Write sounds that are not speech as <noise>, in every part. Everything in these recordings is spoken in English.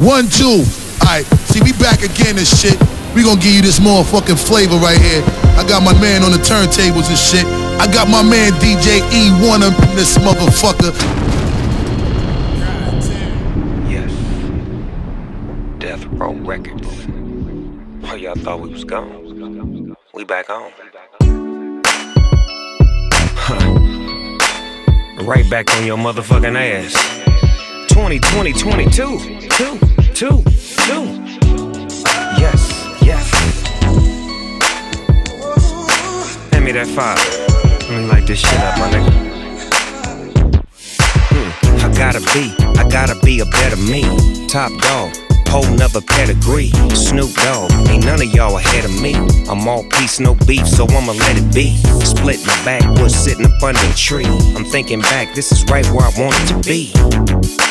One, two. Alright, see, we back again and shit. We gonna give you this motherfucking flavor right here. I got my man on the turntables and shit. I got my man DJ E1 up in this motherfucker. Yes. Death Row Records. Oh, y'all thought we was gone. We back. Huh. <laughs> Right back on your motherfucking ass. 2020, 22, 2, 2, 2. Yes, yes. Hand me that file. Let me light this shit up, my nigga. Hmm. I gotta be, I gotta be a better me. Top dog, whole nother pedigree. Snoop Dogg, ain't none of y'all ahead of me. I'm all peace, no beef, so I'ma let it be. Split my backwoods, sitting up under a tree. I'm thinking back, this is right where I wanted to be.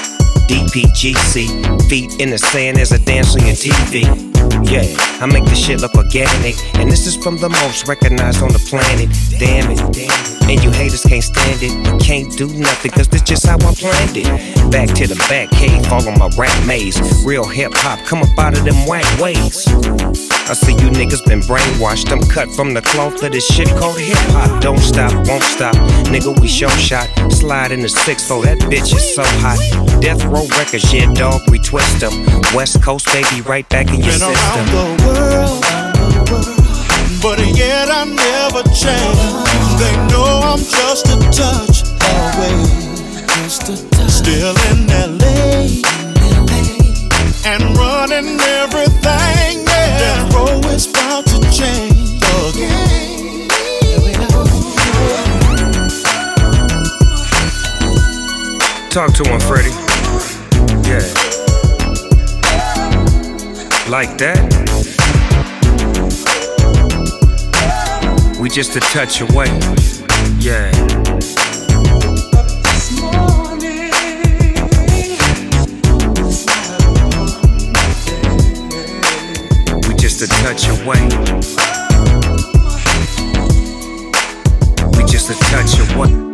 DPGC, feet in the sand as dance on your TV. Yeah, I make this shit look organic, and this is from the most recognized on the planet. Damn it. Damn it, and you haters can't stand it. You can't do nothing, cause this just how I planned it. Back to the back cave, follow my rap maze. Real hip hop, come up out of them whack ways. I see you niggas been brainwashed. I'm cut from the cloth of this shit called hip hop. Don't stop, won't stop. Nigga, we show shot. Slide in the six, so that bitch is so hot. Death Row Records, yeah, dog, we twist them. West Coast, baby, right back in your Been system. around the world, but yet I never change. They know I'm just a touch away, just a touch. Still in LA, and running everything. Yeah, that road is about to change again. Talk to him, Freddie. Yeah. Like that? We just a touch away. Yeah. We just a touch away. We just a touch away.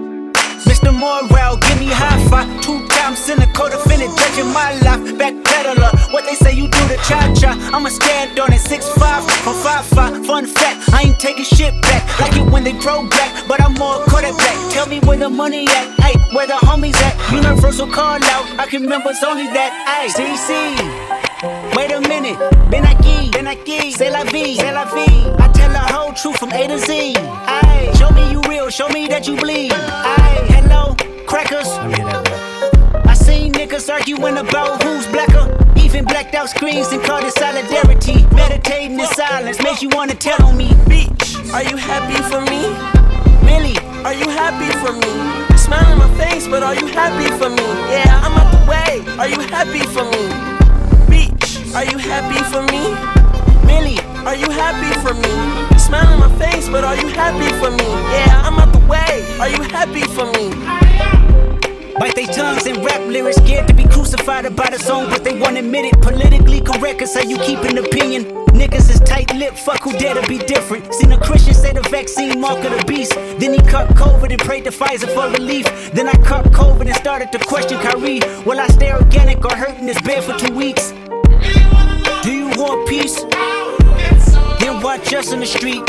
Mr. Morale, give me high five. Two times cynical, defendant, judging my life. Backpedaler, what they say you do to cha cha. I'ma stand on it, 6'5 from 5'5. Fun fact, I ain't taking shit back. Like it when they throw back, but I'm more quarterback. Tell me where the money at, hey, where the homies at. Universal call out, I can remember it's only that, hey. CC, wait a minute, Ben aquí, Ben aquí, c'est la vie, c'est la vie. Truth from A to Z. Ay, show me you real, show me that you bleed. Ay, hello, crackers. I seen niggas arguing about who's blacker. Even blacked out screens and called it solidarity. Meditating in silence makes you wanna tell on me. Bitch, are you happy for me? Really? Are you happy for me? Smile in my face, but are you happy for me? Yeah, I'm out the way. Are you happy for me? Bitch, are you happy for me? Really? Are you happy for me? Smile in my face, but are you happy for me? Yeah, I'm out the way. Are you happy for me? Bite their tongues and rap lyrics, scared to be crucified about a song, but they won't admit it. Politically correct is how you keep an opinion. Niggas is tight lipped, fuck who dare to be different. Seen a Christian say the vaccine mark of the beast. Then he cut COVID and prayed to Pfizer for relief. Then I cut COVID and started to question Kyrie. Will I stay organic or hurt in this bed for two weeks? Do you want peace? Watch us in the street.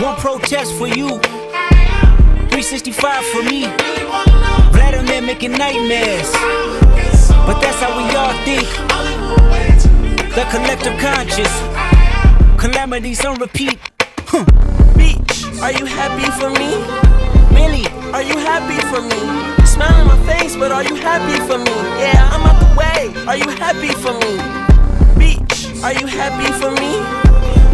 One protest for you, 365 for me. Vladimir making nightmares. But that's how we all think. The collective conscious. Calamities on repeat. Bitch, are you happy for me? Really? Are you happy for me? Smile in my face, but are you happy for me? Yeah, I'm out the way. Are you happy for me? Bitch, are you happy for me?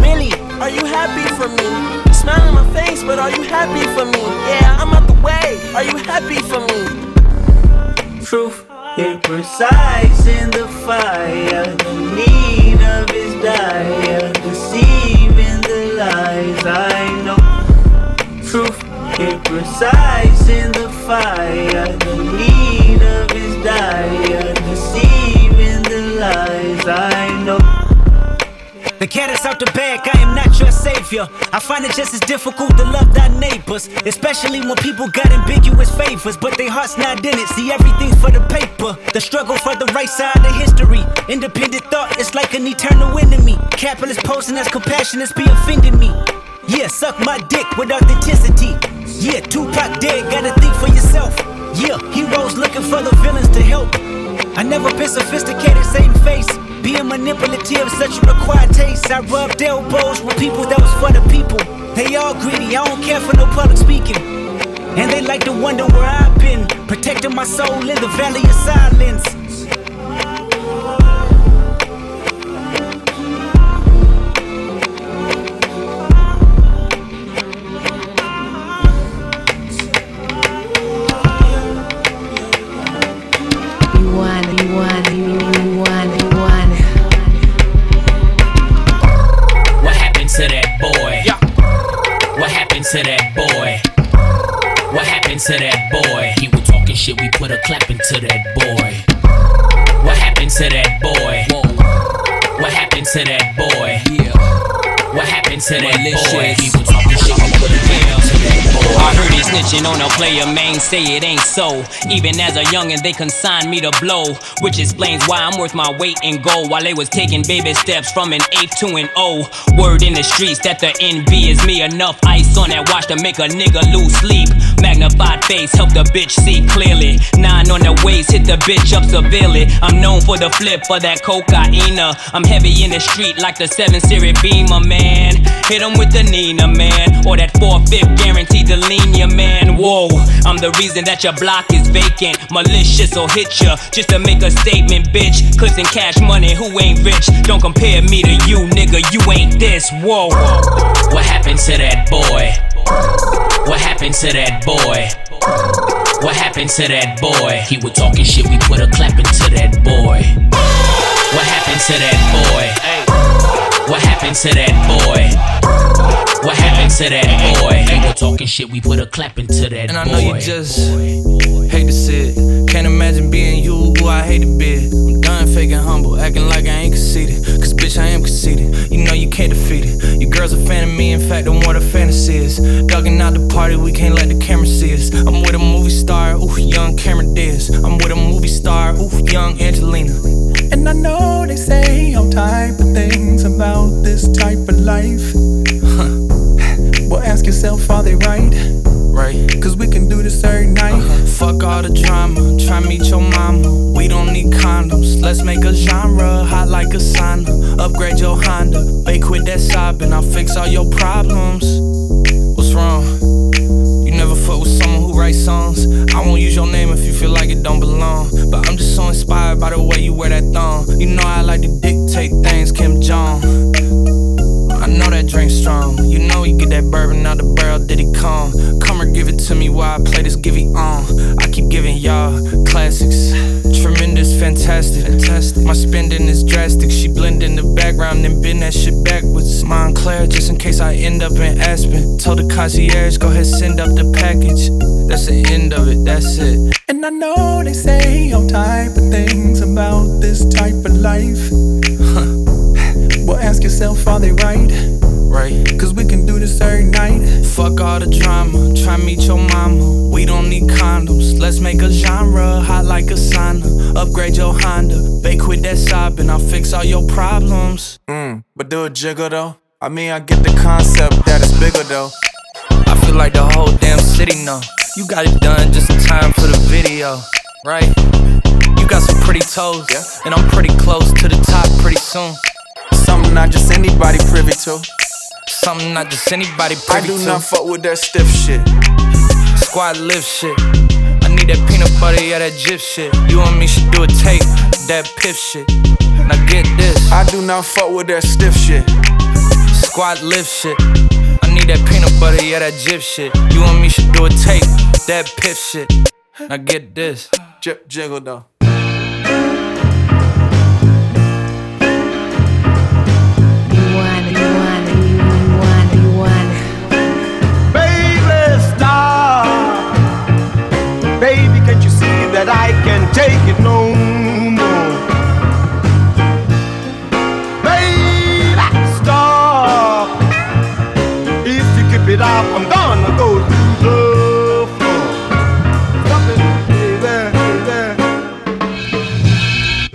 Really? Are you happy for me? Smile in my face, but are you happy for me? Yeah, I'm out the way. Are you happy for me? Truth it precise in the fire. The need of his dire. Deceiving the lies I know. Truth is precise in the fire. The need the cat is out the bag, I am not your savior. I find it just as difficult to love thy neighbors, especially when people got ambiguous favors, but their heart's not in it. See, everything's for the paper. The struggle for the right side of history. Independent thought is like an eternal enemy. Capitalist posing as compassionate be offending me. Yeah, suck my dick with authenticity. Yeah, Tupac dead, gotta think for yourself. Yeah, heroes looking for the villains to help. I never been sophisticated, same face. Being manipulative, such a required taste. I rubbed elbows with people that was for the people. They all greedy, I don't care for no public speaking. And they like to wonder where I've been, protecting my soul in the valley of silence. To that boy? What happened to that boy? He was talking shit, we put a clap into that boy. What happened to that boy? What happened to that boy? Yeah. What happened to that boy? He was talking shit, we put a clap. I heard he snitching on a player, man, say it ain't so. Even as a youngin', they consigned me to blow, which explains why I'm worth my weight in gold. While they was taking baby steps from an eight to an O. Word in the streets that the NB is me. Enough ice on that watch to make a nigga lose sleep. Magnified face, help the bitch see clearly. Nine on the waist, hit the bitch up severely. I'm known for the flip for that cocaine. I'm heavy in the street like the 7 Series Beamer, man. Hit him with the Nina, man. Or that 4-5 guaranteed to lean your man. Whoa, I'm the reason that your block is vacant. Malicious or hit ya just to make a statement, bitch. Clipse cash money, who ain't rich? Don't compare me to you, nigga. You ain't this. Whoa. What happened to that boy? What happened to that boy? What happened to that boy? He was talking shit, we put a clap into that boy. What happened to that boy? What happened to that boy? What happened to that boy? They were talking shit, we put a clap into that boy. And I know you just hate to see it. Can't imagine being you, who I hate to be. I'm done faking humble, acting like I ain't conceited. Cause bitch, I am conceited. You know you can't defeat it. Your girl's a fan of me, in fact, I'm what a fantasy is. Dugging out the party, we can't let the camera see us. I'm with a movie star, ooh, young Cameron Diaz. I'm with a movie star, ooh, young Angelina. And I know they say all type of things about this type of life. Huh. Well, ask yourself, are they right? Right. Cause we can do this every night. Uh-huh. Fuck all the drama, try meet your mama. We don't need condoms, let's make a genre hot like a sauna. Upgrade your Honda, bake quit that sobbing, I'll fix all your problems. What's wrong? You never fuck with someone who writes songs. I won't use your name if you feel like it don't belong. But I'm just so inspired by the way you wear that thong. You know I like to dictate things, Kim Jong. Know that drink strong. You know he get that bourbon out the barrel, did he come? Come or give it to me while I play this give it on. I keep giving y'all classics. Tremendous, fantastic. fantastic. My spending is drastic. She blend in the background and bend that shit backwards. Moncler, just in case I end up in Aspen. Told the concierge, go ahead, send up the package. That's the end of it, that's it. And I know they say all type of things about this type of life. Huh. Well, ask yourself, are they right? Right. Cause we can do this every night. Fuck all the drama, try meet your mama. We don't need condoms, let's make a genre hot like a sauna. Upgrade your Honda, bake with that sobbing, I'll fix all your problems. Mm, but do a jiggle though. I mean, I get the concept that it's bigger though. I feel like the whole damn city know. You got it done just in time for the video, right? You got some pretty toes, yeah. and I'm pretty close to the top pretty soon. Something not just anybody privy to. Something not just anybody privy to. I do to. not fuck with that stiff shit. Squad live shit. I need that peanut butter, yeah, that jip shit. You and me should do a tape, that piff shit. Now get this. I do not fuck with that stiff shit. Squad live shit. I need that peanut butter, yeah, that jip shit. You and me should do a tape, that piff shit. Now get this. Jip jiggle though. Baby, can't you see that I can't take it no more? Baby, stop. If you keep it up, I'm gonna go to the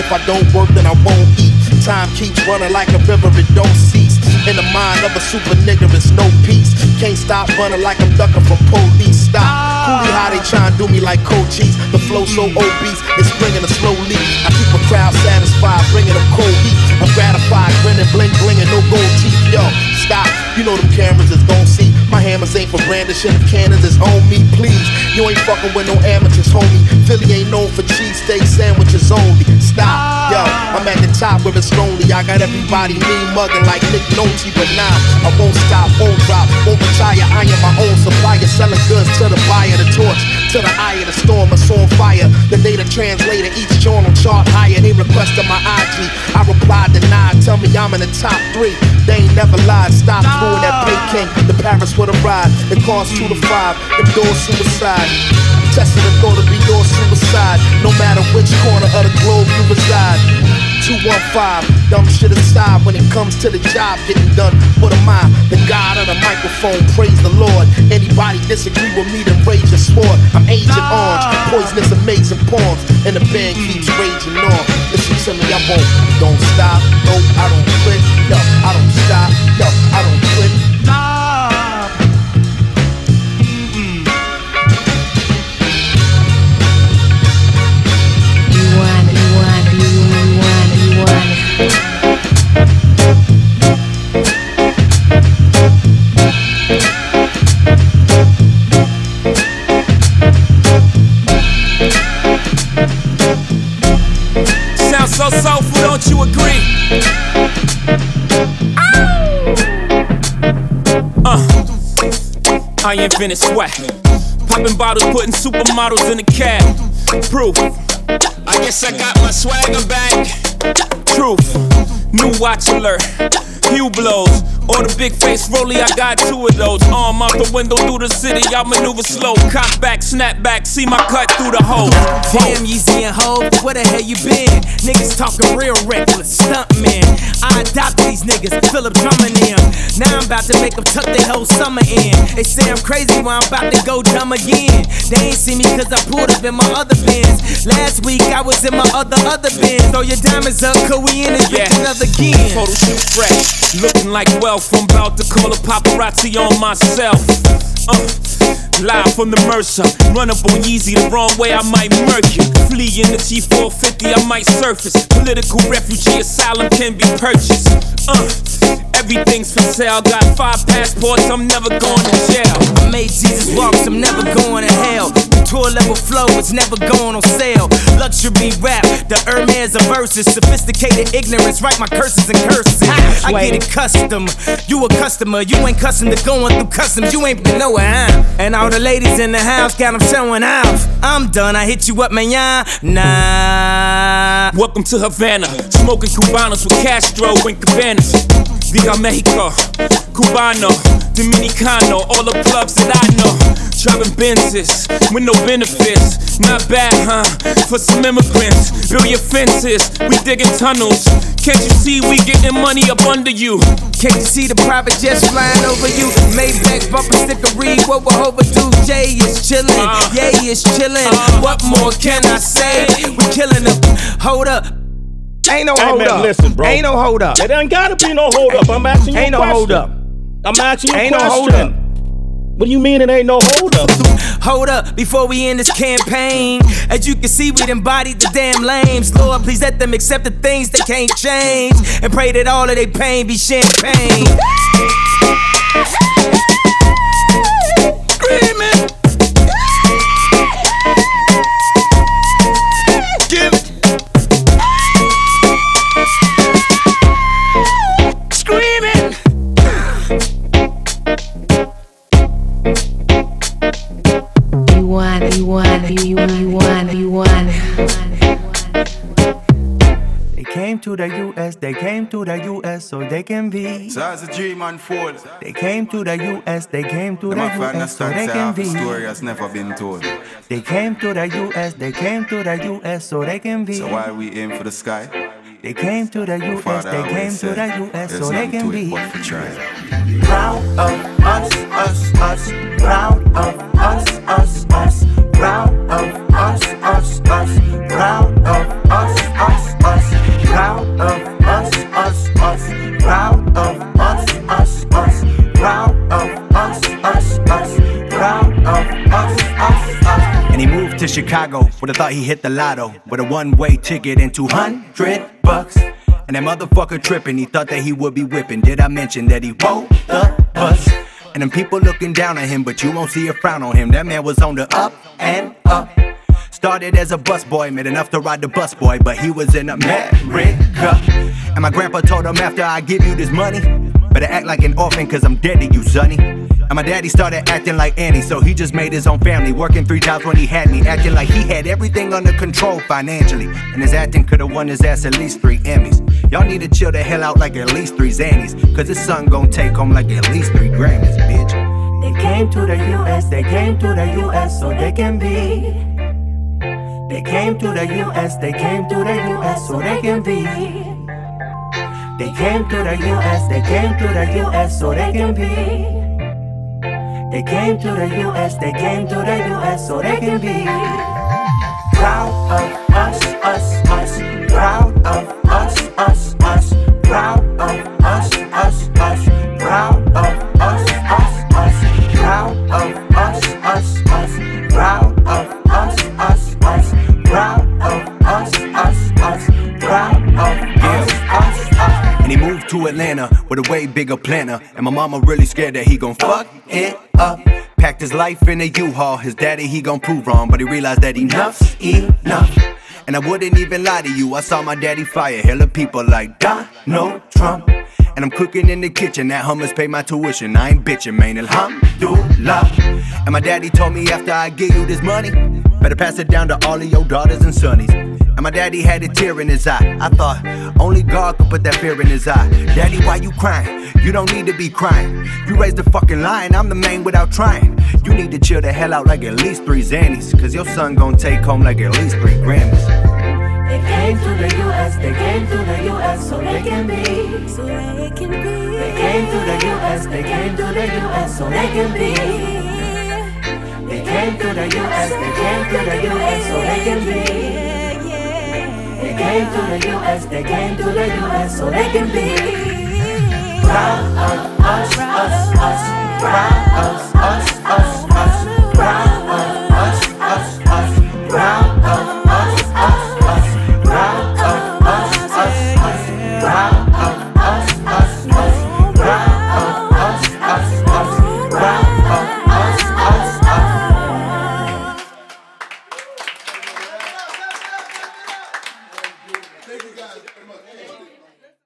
If I don't work, then I won't eat. Time keeps running like a river, it don't cease. In the mind of a super nigga, it's no peace. Can't stop running like I'm ducking from police. Stop. Coolie how they try and do me like cold cheese. The flow so obese, it's bringing a slow leak. I keep a crowd satisfied, bringing them cold heat. I'm gratified, grinning, bling, blinging, no gold teeth. Yo, stop. You know them cameras is gon' see. My hammers ain't for brandishing. If cannons is on me, please. You ain't fucking with no amateurs, homie. Philly ain't known for cheesesteak sandwiches only. Stop. Yo, top where it's lonely. I got everybody mean mugging like Nick Nolte, but nah, I won't stop, won't drop, won't retire. I am my own supplier, selling goods to the buyer, the torch to the eye of the storm, a on fire. The data translator, each on chart higher. They requested my IG. I replied, denied. Tell me I'm in the top three. They ain't never lied. Stop doing that pay king. The Paris with a ride. It costs two to five. The door suicide. Testing the thought to be your suicide. No matter which corner of the globe you reside. 215, dumb shit aside when it comes to the job getting done. What am I? The God of the microphone, praise the Lord. Anybody disagree with me, then rage your sword. I'm Agent Orange, poisonous, amazing poems, and the band keeps raging on. Listen to me, I won't, don't stop, no, I don't quit, no, I don't stop, no, I don't you agree? Uh, I invented swag. Popping bottles, putting supermodels in the cab. Proof. I guess I got my swagger back. Truth. New watch alert. Hublots. Or the big face rollie, I got two of those. Arm out the window through the city, I maneuver slow. Cock back, snap back, see my cut through the hole. Damn, Yeezy and Hov, where the hell you been? Niggas talking real reckless, stunt man. I adopted these niggas, Philip drumming them. Now I'm about to make them tuck their whole summer in. They say I'm crazy, well I'm about to go dumb again. They ain't see me cause I pulled up in my other Benz. Last week I was in my other, other Benz. Throw your diamonds up, cause we in this bitch another. Photo shoot fresh, looking like I'm about to call a paparazzi on myself. Uh, live from the Mercer, run up on Yeezy the wrong way, I might murk you. Flee in the T450, I might surface. Political refugee asylum can be purchased. Uh, everything's for sale. Got five passports, I'm never going to jail. I made Jesus walks, I'm never going to hell. The tour level flow is never going on sale. Luxury rap, the Hermes of verses. Sophisticated ignorance, write my curses and curses. I get it custom. You a customer, you ain't custom to going through customs. You ain't been nowhere, huh? And all the ladies in the house got them showing off. I'm done, I hit you up, man, yeah. Nah. Welcome to Havana, smoking Cubanos with Castro and Cabanas. Viva Mexico, Cubano, Dominicano, all the clubs that I know. Driving Benzes with no benefits. Not bad, huh? For some immigrants, build your fences. We digging tunnels. Can't you see we getting money up under you? Can't you see the private jets flying over you? Maybach bumper stickery, what we're overdue. Jay is chillin', uh-huh. Yay is chillin'. Uh-huh. What more can I say? We killing them. Hold up. Ain't no Hey, hold man, up. listen, bro. Ain't no hold up. It ain't gotta be no hold up. I'm asking you Ain't a no question. hold up. I'm asking you Ain't a no hold up. What do you mean it ain't no hold up? Hold up, before we end this campaign. As you can see, we embodied the damn lames. Lord, please let them accept the things they can't change. And pray that all of their pain be champagne. The US, they came to the US so they can be. So as a dream unfold, They came to the US, they came to them the US so they can half the be. story has never been told. They came to the US, they came to the US so they can be. So while we aim for the sky, They came to the US, father they always came to the US so they can be. but for try. Proud of us, us, us. Proud of us, us, us. Proud of us, us, us. Proud Chicago Would've thought he hit the lotto with a one-way ticket and 200 bucks. And that motherfucker tripping, he thought that he would be whipping. Did I mention that he rode the bus? And them people looking down at him, but you won't see a frown on him. That man was on the up and up. Started as a busboy, made enough to ride the busboy, but he was in America. And my grandpa told him after I give you this money, better act like an orphan, cause I'm dead to you, sonny. And my daddy started acting like Annie, so he just made his own family, working three jobs when he had me, acting like he had everything under control financially. And his acting could've won his ass at least three Emmys. Y'all need to chill the hell out like at least three Xannies, cause his son gon' take home like at least three Grammys, bitch. They came to the US, they came to the US so they can be. They came to the US, they came to the US so they can be. They came to the US, they came to the US so they can be. They came to the US, they came to the US so they can be. Proud of us, us, us. Proud of us, us, a way bigger planner. And my mama really scared that he gon' fuck it up. Packed his life in a U-Haul. His daddy, he gon' prove wrong, but he realized that enough's enough. And I wouldn't even lie to you. I saw my daddy fire hella people like Donald Trump. And I'm cooking in the kitchen. That hummus pay my tuition. I ain't bitching, man. Alhamdulillah. And my daddy told me after I give you this money, better pass it down to all of your daughters and sons. And my daddy had a tear in his eye. I thought only God could put that fear in his eye. Daddy, why you crying? You don't need to be crying. You raised the fucking lion. I'm the man without trying. You need to chill the hell out like at least three Xannies. Cause your son gon' take home like at least three Grammys. They came to the US, they came to the US so they can be. So they can be. They came to the US, they came to the US so they can be. They came to the US, they came to the US so they can be. The US, they came to the US so they can be. Proud of us, us, us. Proud of